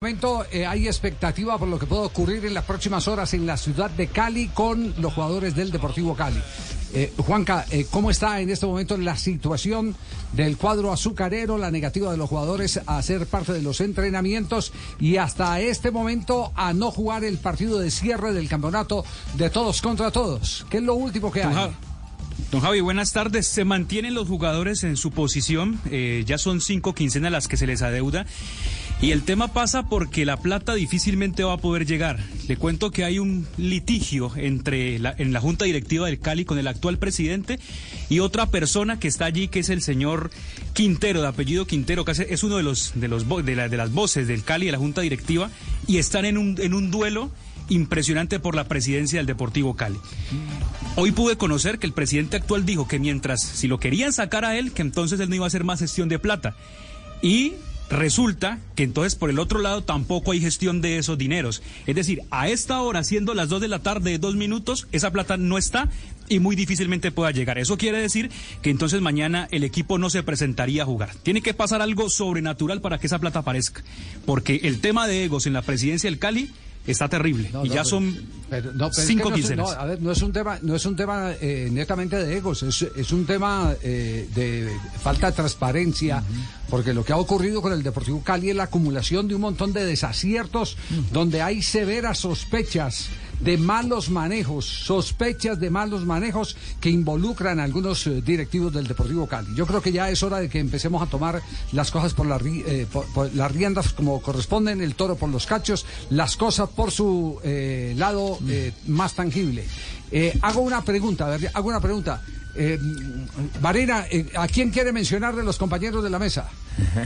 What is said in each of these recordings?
momento eh, hay expectativa por lo que puede ocurrir en las próximas horas en la ciudad de Cali con los jugadores del Deportivo Cali. Eh, Juanca, eh, ¿cómo está en este momento la situación del cuadro azucarero, la negativa de los jugadores a ser parte de los entrenamientos y hasta este momento a no jugar el partido de cierre del campeonato de todos contra todos? ¿Qué es lo último que hay? Don Javi, buenas tardes. Se mantienen los jugadores en su posición. Ya son cinco quincenas las que se les adeuda. Y el tema pasa porque la plata difícilmente va a poder llegar. Le cuento que hay un litigio entre la, en la Junta Directiva del Cali con el actual presidente y otra persona que está allí, que es el señor Quintero, de apellido Quintero, que es uno de los de los de, la, de las voces del Cali de la Junta Directiva, y están en un, en un duelo impresionante por la presidencia del Deportivo Cali. Hoy pude conocer que el presidente actual dijo que mientras, si lo querían sacar a él, que entonces él no iba a hacer más gestión de plata. Y Resulta que entonces por el otro lado tampoco hay gestión de esos dineros. Es decir, a esta hora, siendo las 2 de la tarde, dos minutos, esa plata no está y muy difícilmente pueda llegar. Eso quiere decir que entonces mañana el equipo no se presentaría a jugar. Tiene que pasar algo sobrenatural para que esa plata aparezca. Porque el tema de egos en la presidencia del Cali está terrible y ya son cinco quincenas. a ver, no es un tema, no es un tema eh, netamente de egos, es, es un tema eh, de falta de transparencia, porque lo que ha ocurrido con el Deportivo Cali es la acumulación de un montón de desaciertos donde hay severas sospechas de malos manejos, sospechas de malos manejos que involucran a algunos eh, directivos del Deportivo Cali. Yo creo que ya es hora de que empecemos a tomar las cosas por, la, eh, por, por las riendas como corresponden, el toro por los cachos, las cosas por su eh, lado eh, más tangible. Eh, hago una pregunta, a ver, hago una pregunta. Eh, Varina, eh, ¿a quién quiere mencionar de los compañeros de la mesa?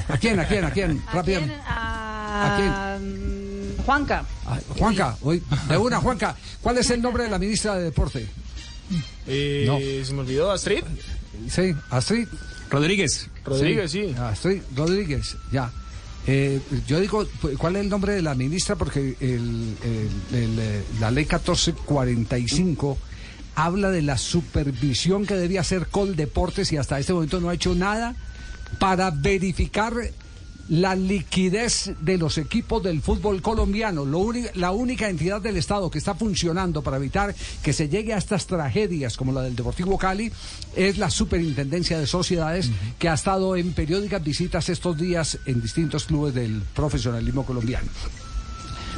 ¿A quién, a quién, a quién? ¿A Rápidamente. quién? A... mm, Juanca. Ah, Juanca, hoy, de una, Juanca, ¿cuál es el nombre de la ministra de Deporte? Eh, No. Se me olvidó, Astrid. Sí, Astrid. Rodríguez. Rodríguez, sí. Astrid Rodríguez, ya. Eh, yo digo, pu- ¿cuál es el nombre de la ministra? Porque el- el- el, la ley 1445 habla de la supervisión que debía hacer Coldeportes y hasta este momento no ha hecho nada para verificar la liquidez de los equipos del fútbol colombiano. Lo la única entidad del Estado que está funcionando para evitar que se llegue a estas tragedias como la del Deportivo Cali es la Superintendencia de Sociedades que ha estado en periódicas visitas estos días en distintos clubes del profesionalismo colombiano.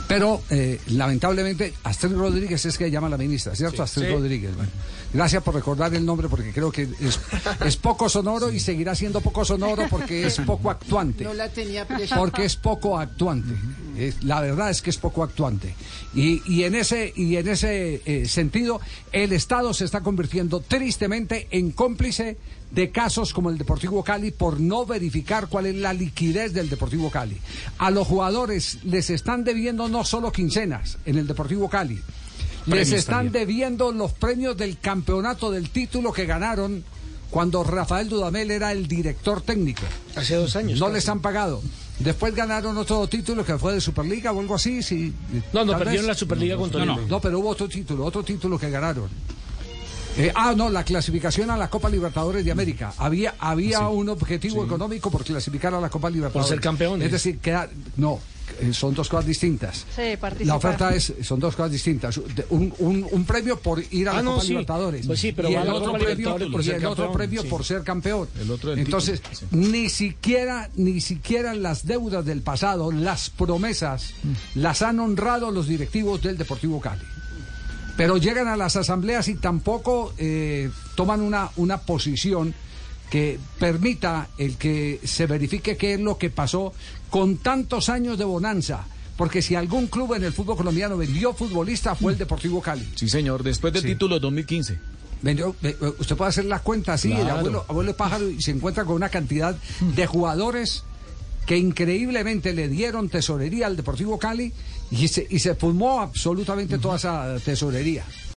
Pero eh, lamentablemente Astrid Rodríguez es que llama la ministra, ¿cierto? Astrid sí. Rodríguez. Bueno, gracias por recordar el nombre porque creo que es, es poco sonoro y seguirá siendo poco sonoro porque es poco actuante. No la tenía presente. Porque es poco actuante. Es- la verdad es que es poco actuante. Y, y en ese, y en ese eh, sentido, el Estado se está convirtiendo tristemente en cómplice de casos como el Deportivo Cali por no verificar cuál es la liquidez del Deportivo Cali. A los jugadores les están debiendo no solo quincenas en el Deportivo Cali, les están también. debiendo los premios del campeonato del título que ganaron cuando Rafael Dudamel era el director técnico. Hace dos años. No casi. les han pagado. Después ganaron otro título que fue de Superliga o algo así. Sí, No, no, perdieron vez. la Superliga con Tolima. no. No, pero hubo otro título, otro título que ganaron. Eh, ah, no, la clasificación a la Copa Libertadores de América. Había, había un objetivo económico por clasificar a la Copa Libertadores. ser campeones. Es decir, queda- no, son dos cosas distintas. Sí, participar. La oferta es, son dos cosas distintas. Un, un- un premio por ir a la Ah, no, Copa sí. Libertadores. Pues sí, pero y el la otro premio, por y ser el otro campeón, premio sí. por ser campeón. El otro del Entonces, título, ni siquiera, ni siquiera las deudas del pasado, las promesas, las han honrado los directivos del Deportivo Cali. Pero llegan a las asambleas y tampoco eh, toman una, una posición que permita el que se verifique qué es lo que pasó con tantos años de bonanza. Porque si algún club en el fútbol colombiano vendió futbolista fue el Deportivo Cali. Sí, señor, después del Sí. título 2015. Vendió- ve- ve- usted puede hacer la cuenta así, el abuelo, abuelo de pájaro, y se encuentra con una cantidad de jugadores que increíblemente le dieron tesorería al Deportivo Cali y se, y se pulmó absolutamente toda esa tesorería.